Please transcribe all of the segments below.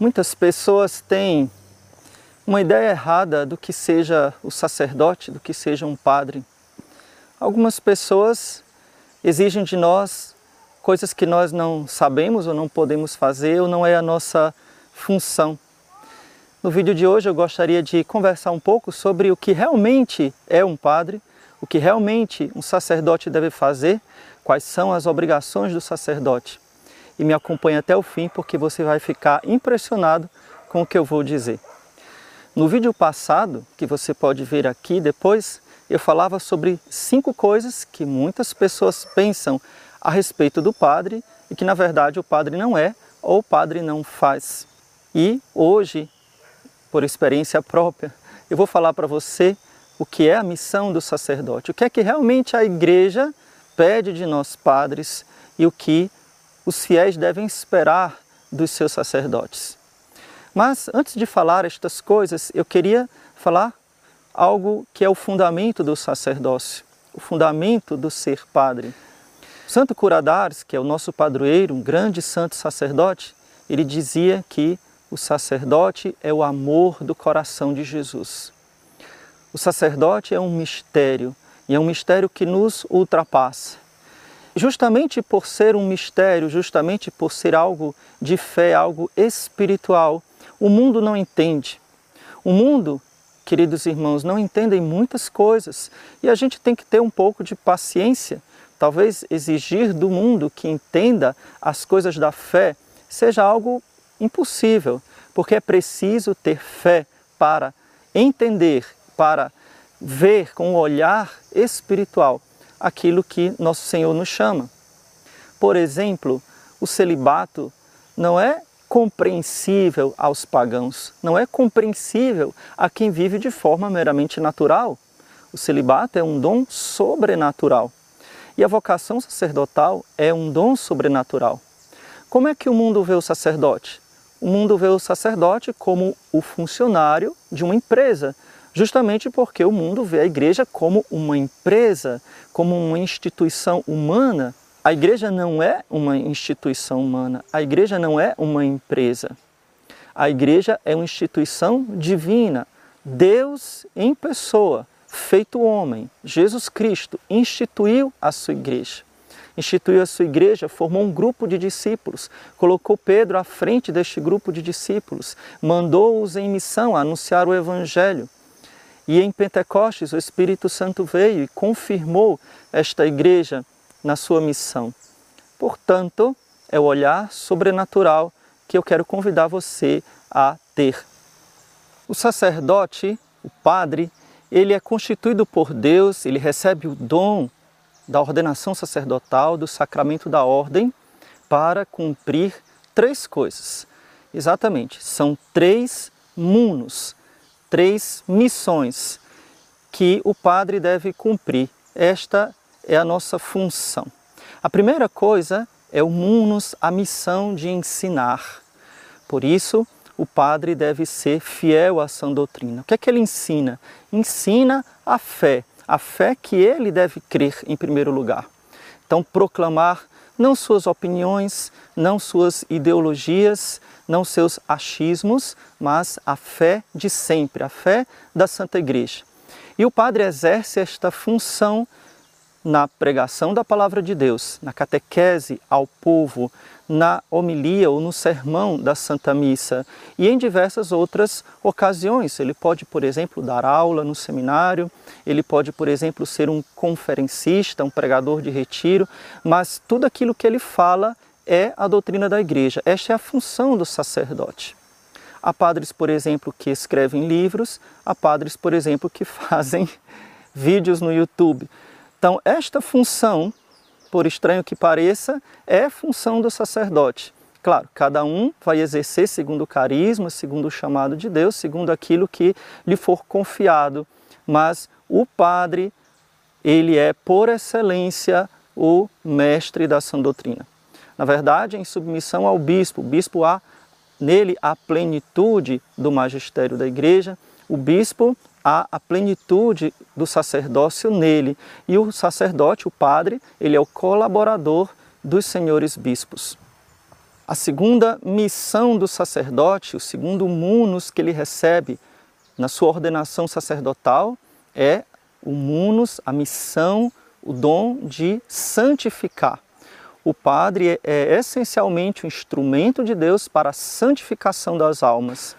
Muitas pessoas têm uma ideia errada do que seja o sacerdote, do que seja um padre. Algumas pessoas exigem de nós coisas que nós não sabemos ou não podemos fazer ou não é a nossa função. No vídeo de hoje eu gostaria de conversar um pouco sobre o que realmente é um padre, o que realmente um sacerdote deve fazer, quais são as obrigações do sacerdote e me acompanhe até o fim porque você vai ficar impressionado com o que eu vou dizer. No vídeo passado, que você pode ver aqui depois, eu falava sobre cinco coisas que muitas pessoas pensam a respeito do padre e que na verdade o padre não é ou o padre não faz. E hoje, por experiência própria, eu vou falar para você o que é a missão do sacerdote, o que é que realmente a igreja pede de nós padres e o que os fiéis devem esperar dos seus sacerdotes. Mas antes de falar estas coisas, eu queria falar algo que é o fundamento do sacerdócio, o fundamento do ser padre. Santo Curadares, que é o nosso padroeiro, um grande santo sacerdote, ele dizia que o sacerdote é o amor do coração de Jesus. O sacerdote é um mistério, e é um mistério que nos ultrapassa justamente por ser um mistério, justamente por ser algo de fé, algo espiritual, o mundo não entende. O mundo, queridos irmãos, não entende muitas coisas e a gente tem que ter um pouco de paciência. Talvez exigir do mundo que entenda as coisas da fé seja algo impossível, porque é preciso ter fé para entender, para ver com o olhar espiritual aquilo que nosso Senhor nos chama. Por exemplo, o celibato não é compreensível aos pagãos, não é compreensível a quem vive de forma meramente natural. O celibato é um dom sobrenatural e a vocação sacerdotal é um dom sobrenatural. Como é que o mundo vê o sacerdote? O mundo vê o sacerdote como o funcionário de uma empresa, justamente porque o mundo vê a igreja como uma empresa, como uma instituição humana. A igreja não é uma instituição humana, a igreja não é uma empresa. A igreja é uma instituição divina. Deus em pessoa, feito homem, Jesus Cristo, instituiu a sua igreja. Instituiu a sua igreja, formou um grupo de discípulos, colocou Pedro à frente deste grupo de discípulos, mandou-os em missão a anunciar o Evangelho. E em Pentecostes o Espírito Santo veio e confirmou esta igreja na sua missão. Portanto, é o olhar sobrenatural que eu quero convidar você a ter. O sacerdote, o padre, ele é constituído por Deus, ele recebe o dom da ordenação sacerdotal, do sacramento da ordem, para cumprir três coisas. Exatamente, são três munos, três missões que o padre deve cumprir. Esta é a nossa função. A primeira coisa é o munus, a missão de ensinar. Por isso, o padre deve ser fiel à sã doutrina. O que é que ele ensina? Ensina a fé, a fé que ele deve crer em primeiro lugar. Então, proclamar não suas opiniões, não suas ideologias, não seus achismos, mas a fé de sempre, a fé da Santa Igreja. E o padre exerce esta função na pregação da palavra de Deus, na catequese ao povo, na homilia ou no sermão da Santa Missa e em diversas outras ocasiões. Ele pode, por exemplo, dar aula no seminário, ele pode, por exemplo, ser um conferencista, um pregador de retiro, mas tudo aquilo que ele fala é a doutrina da igreja. Esta é a função do sacerdote. Há padres, por exemplo, que escrevem livros, há padres, por exemplo, que fazem vídeos no YouTube. Então, esta função, por estranho que pareça, é função do sacerdote. Claro, cada um vai exercer segundo o carisma, segundo o chamado de Deus, segundo aquilo que lhe for confiado. Mas o padre, ele é, por excelência, o mestre da sã doutrina na verdade, em submissão ao bispo. O bispo há nele a plenitude do magistério da igreja, o bispo há a plenitude do sacerdócio nele. E o sacerdote, o padre, ele é o colaborador dos senhores bispos. A segunda missão do sacerdote, o segundo munus que ele recebe na sua ordenação sacerdotal é o munus, a missão, o dom de santificar. O padre é, é essencialmente um instrumento de Deus para a santificação das almas.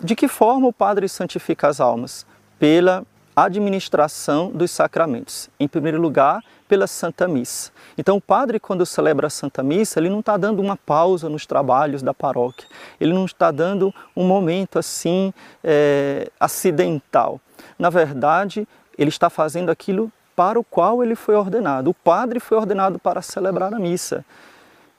De que forma o padre santifica as almas? Pela administração dos sacramentos. Em primeiro lugar, pela Santa Missa. Então, o padre, quando celebra a Santa Missa, ele não está dando uma pausa nos trabalhos da paróquia, ele não está dando um momento assim é, acidental. Na verdade, ele está fazendo aquilo para o qual ele foi ordenado. O padre foi ordenado para celebrar a missa.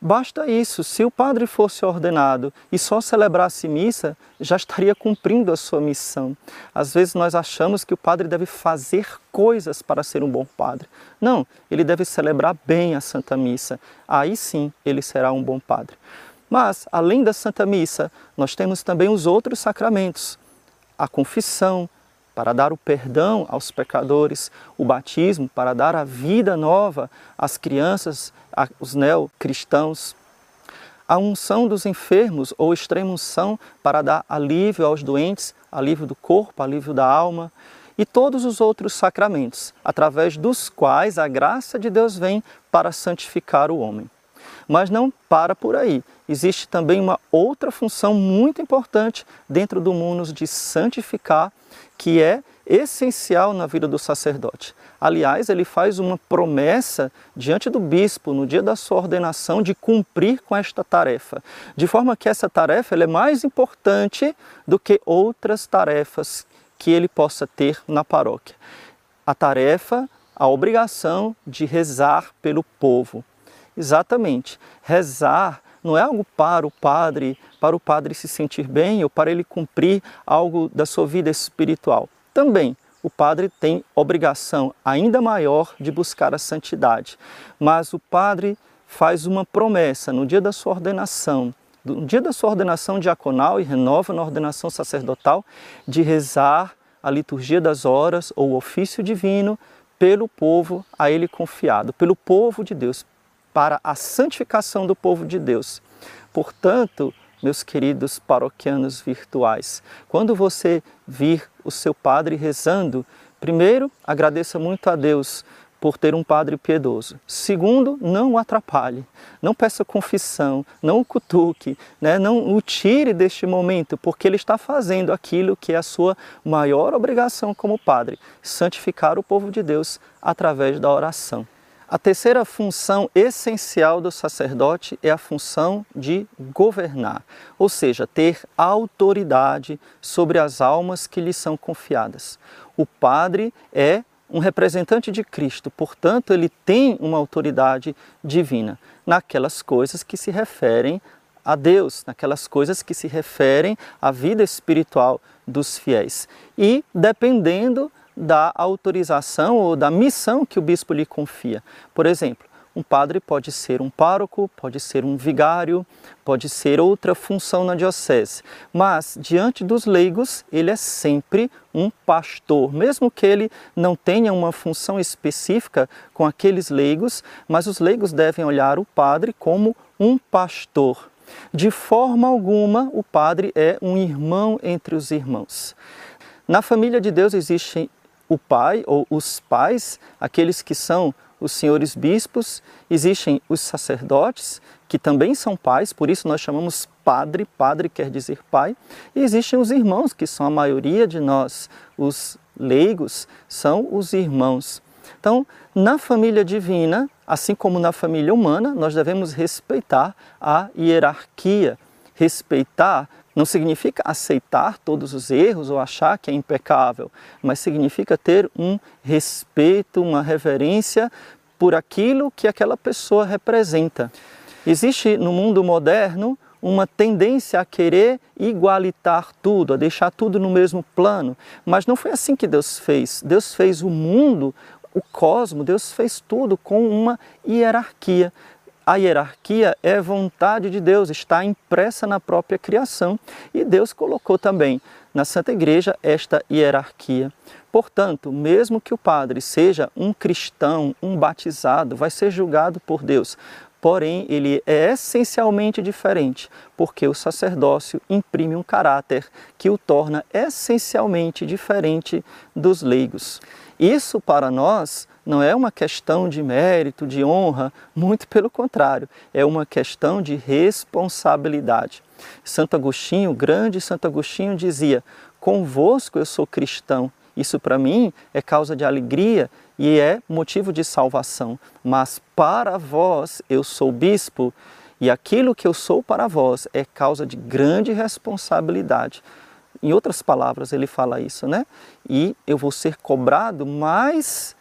Basta isso. Se o padre fosse ordenado e só celebrasse missa, já estaria cumprindo a sua missão. Às vezes nós achamos que o padre deve fazer coisas para ser um bom padre. Não, ele deve celebrar bem a Santa Missa. Aí sim ele será um bom padre. Mas, além da Santa Missa, nós temos também os outros sacramentos: a confissão, para dar o perdão aos pecadores, o batismo para dar a vida nova às crianças, aos neocristãos, a unção dos enfermos ou extrema unção para dar alívio aos doentes, alívio do corpo, alívio da alma, e todos os outros sacramentos, através dos quais a graça de Deus vem para santificar o homem. Mas não para por aí. Existe também uma outra função muito importante dentro do mundo de santificar que é essencial na vida do sacerdote. Aliás, ele faz uma promessa diante do bispo no dia da sua ordenação de cumprir com esta tarefa, de forma que essa tarefa é mais importante do que outras tarefas que ele possa ter na paróquia. A tarefa, a obrigação de rezar pelo povo. Exatamente, rezar não é algo para o padre, para o padre se sentir bem ou para ele cumprir algo da sua vida espiritual. Também o padre tem obrigação ainda maior de buscar a santidade, mas o padre faz uma promessa no dia da sua ordenação, no dia da sua ordenação diaconal e renova na ordenação sacerdotal, de rezar a liturgia das horas ou o ofício divino pelo povo a ele confiado, pelo povo de Deus, para a santificação do povo de Deus. Portanto, meus queridos paroquianos virtuais, quando você vir o seu padre rezando, primeiro, agradeça muito a Deus por ter um padre piedoso. Segundo, não o atrapalhe, não peça confissão, não o cutuque, né? não o tire deste momento, porque ele está fazendo aquilo que é a sua maior obrigação como padre, santificar o povo de Deus através da oração. A terceira função essencial do sacerdote é a função de governar, ou seja, ter autoridade sobre as almas que lhe são confiadas. O padre é um representante de Cristo, portanto, ele tem uma autoridade divina naquelas coisas que se referem a Deus, naquelas coisas que se referem à vida espiritual dos fiéis. E dependendo da autorização ou da missão que o bispo lhe confia. Por exemplo, um padre pode ser um pároco, pode ser um vigário, pode ser outra função na diocese, mas diante dos leigos ele é sempre um pastor, mesmo que ele não tenha uma função específica com aqueles leigos, mas os leigos devem olhar o padre como um pastor. De forma alguma, o padre é um irmão entre os irmãos. Na família de Deus existem o pai ou os pais, aqueles que são os senhores bispos, existem os sacerdotes, que também são pais, por isso nós chamamos padre, padre quer dizer pai, e existem os irmãos, que são a maioria de nós, os leigos, são os irmãos. Então, na família divina, assim como na família humana, nós devemos respeitar a hierarquia, respeitar não significa aceitar todos os erros ou achar que é impecável, mas significa ter um respeito, uma reverência por aquilo que aquela pessoa representa. Existe no mundo moderno uma tendência a querer igualitar tudo, a deixar tudo no mesmo plano, mas não foi assim que Deus fez. Deus fez o mundo, o cosmos, Deus fez tudo com uma hierarquia. A hierarquia é vontade de Deus, está impressa na própria criação e Deus colocou também na Santa Igreja esta hierarquia. Portanto, mesmo que o padre seja um cristão, um batizado, vai ser julgado por Deus. porém ele é essencialmente diferente, porque o sacerdócio imprime um caráter que o torna essencialmente diferente dos leigos. Isso para nós não é uma questão de mérito, de honra, muito pelo contrário, é uma questão de responsabilidade. Santo Agostinho, grande Santo Agostinho, dizia: Convosco eu sou cristão. Isso para mim é causa de alegria e é motivo de salvação. Mas para vós eu sou bispo e aquilo que eu sou para vós é causa de grande responsabilidade. Em outras palavras, ele fala isso, né? E eu vou ser cobrado mais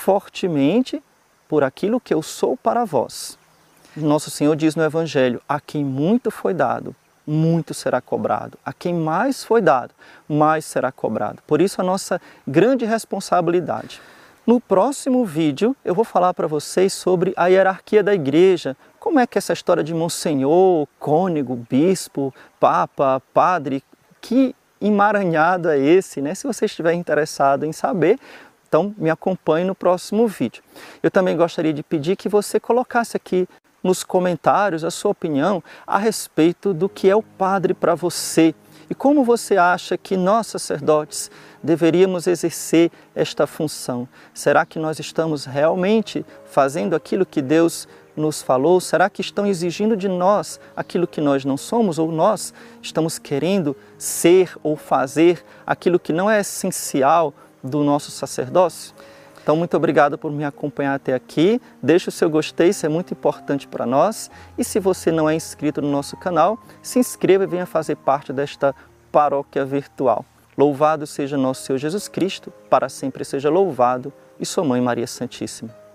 fortemente por aquilo que eu sou para vós. Nosso Senhor diz no Evangelho: a quem muito foi dado, muito será cobrado. A quem mais foi dado, mais será cobrado. Por isso, a nossa grande responsabilidade. No próximo vídeo, eu vou falar para vocês sobre a hierarquia da igreja, como é que essa história de monsenhor, cônego, bispo, papa, padre, que emaranhado é esse, né? Se você estiver interessado em saber, então me acompanhe no próximo vídeo. Eu também gostaria de pedir que você colocasse aqui nos comentários a sua opinião a respeito do que é o padre para você e como você acha que nós sacerdotes deveríamos exercer esta função. Será que nós estamos realmente fazendo aquilo que Deus nos falou? Será que estão exigindo de nós aquilo que nós não somos ou nós estamos querendo ser ou fazer aquilo que não é essencial do nosso sacerdócio? Então, muito obrigado por me acompanhar até aqui. Deixe o seu gostei, isso é muito importante para nós. E se você não é inscrito no nosso canal, se inscreva e venha fazer parte desta paróquia virtual. Louvado seja nosso Senhor Jesus Cristo, para sempre seja louvado, e sua Mãe Maria Santíssima.